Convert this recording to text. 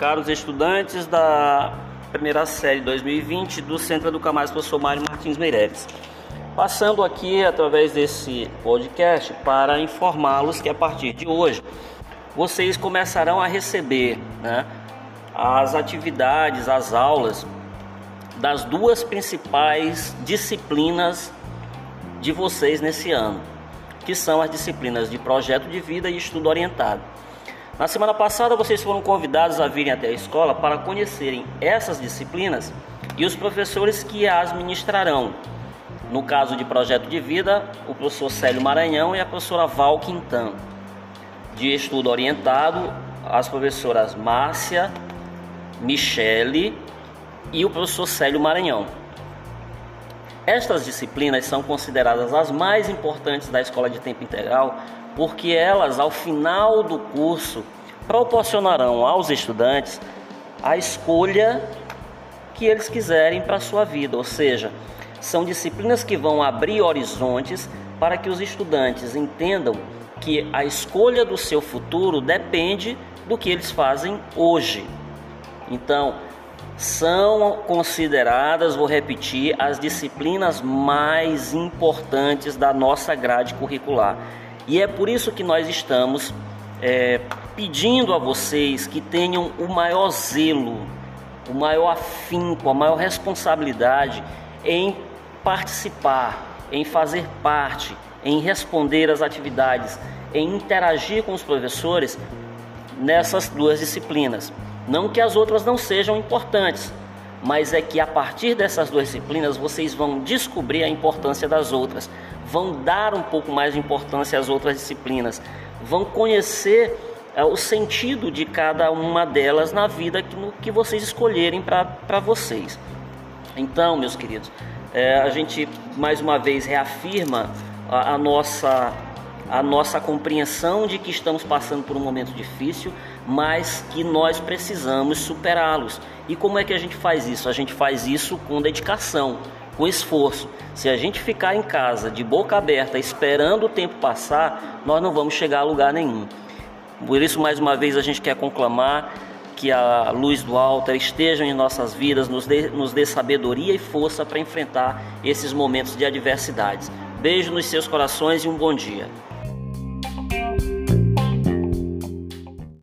caros estudantes da primeira série 2020 do Centro Educamais Professor Mário Martins Meireles. Passando aqui através desse podcast para informá-los que a partir de hoje vocês começarão a receber né, as atividades, as aulas das duas principais disciplinas de vocês nesse ano, que são as disciplinas de projeto de vida e estudo orientado. Na semana passada, vocês foram convidados a virem até a escola para conhecerem essas disciplinas e os professores que as ministrarão. No caso de projeto de vida, o professor Célio Maranhão e a professora Val Quintan. De estudo orientado, as professoras Márcia, Michele e o professor Célio Maranhão. Estas disciplinas são consideradas as mais importantes da escola de tempo integral porque elas, ao final do curso, proporcionarão aos estudantes a escolha que eles quiserem para a sua vida, ou seja, são disciplinas que vão abrir horizontes para que os estudantes entendam que a escolha do seu futuro depende do que eles fazem hoje. Então, são consideradas, vou repetir, as disciplinas mais importantes da nossa grade curricular. E é por isso que nós estamos é, pedindo a vocês que tenham o maior zelo, o maior afinco, a maior responsabilidade em participar, em fazer parte, em responder às atividades, em interagir com os professores nessas duas disciplinas. Não que as outras não sejam importantes, mas é que a partir dessas duas disciplinas vocês vão descobrir a importância das outras, vão dar um pouco mais de importância às outras disciplinas, vão conhecer é, o sentido de cada uma delas na vida que, no, que vocês escolherem para vocês. Então, meus queridos, é, a gente mais uma vez reafirma a, a nossa a nossa compreensão de que estamos passando por um momento difícil, mas que nós precisamos superá-los. E como é que a gente faz isso? A gente faz isso com dedicação, com esforço. Se a gente ficar em casa de boca aberta esperando o tempo passar, nós não vamos chegar a lugar nenhum. Por isso, mais uma vez, a gente quer conclamar que a luz do alto esteja em nossas vidas, nos dê, nos dê sabedoria e força para enfrentar esses momentos de adversidades. Beijo nos seus corações e um bom dia.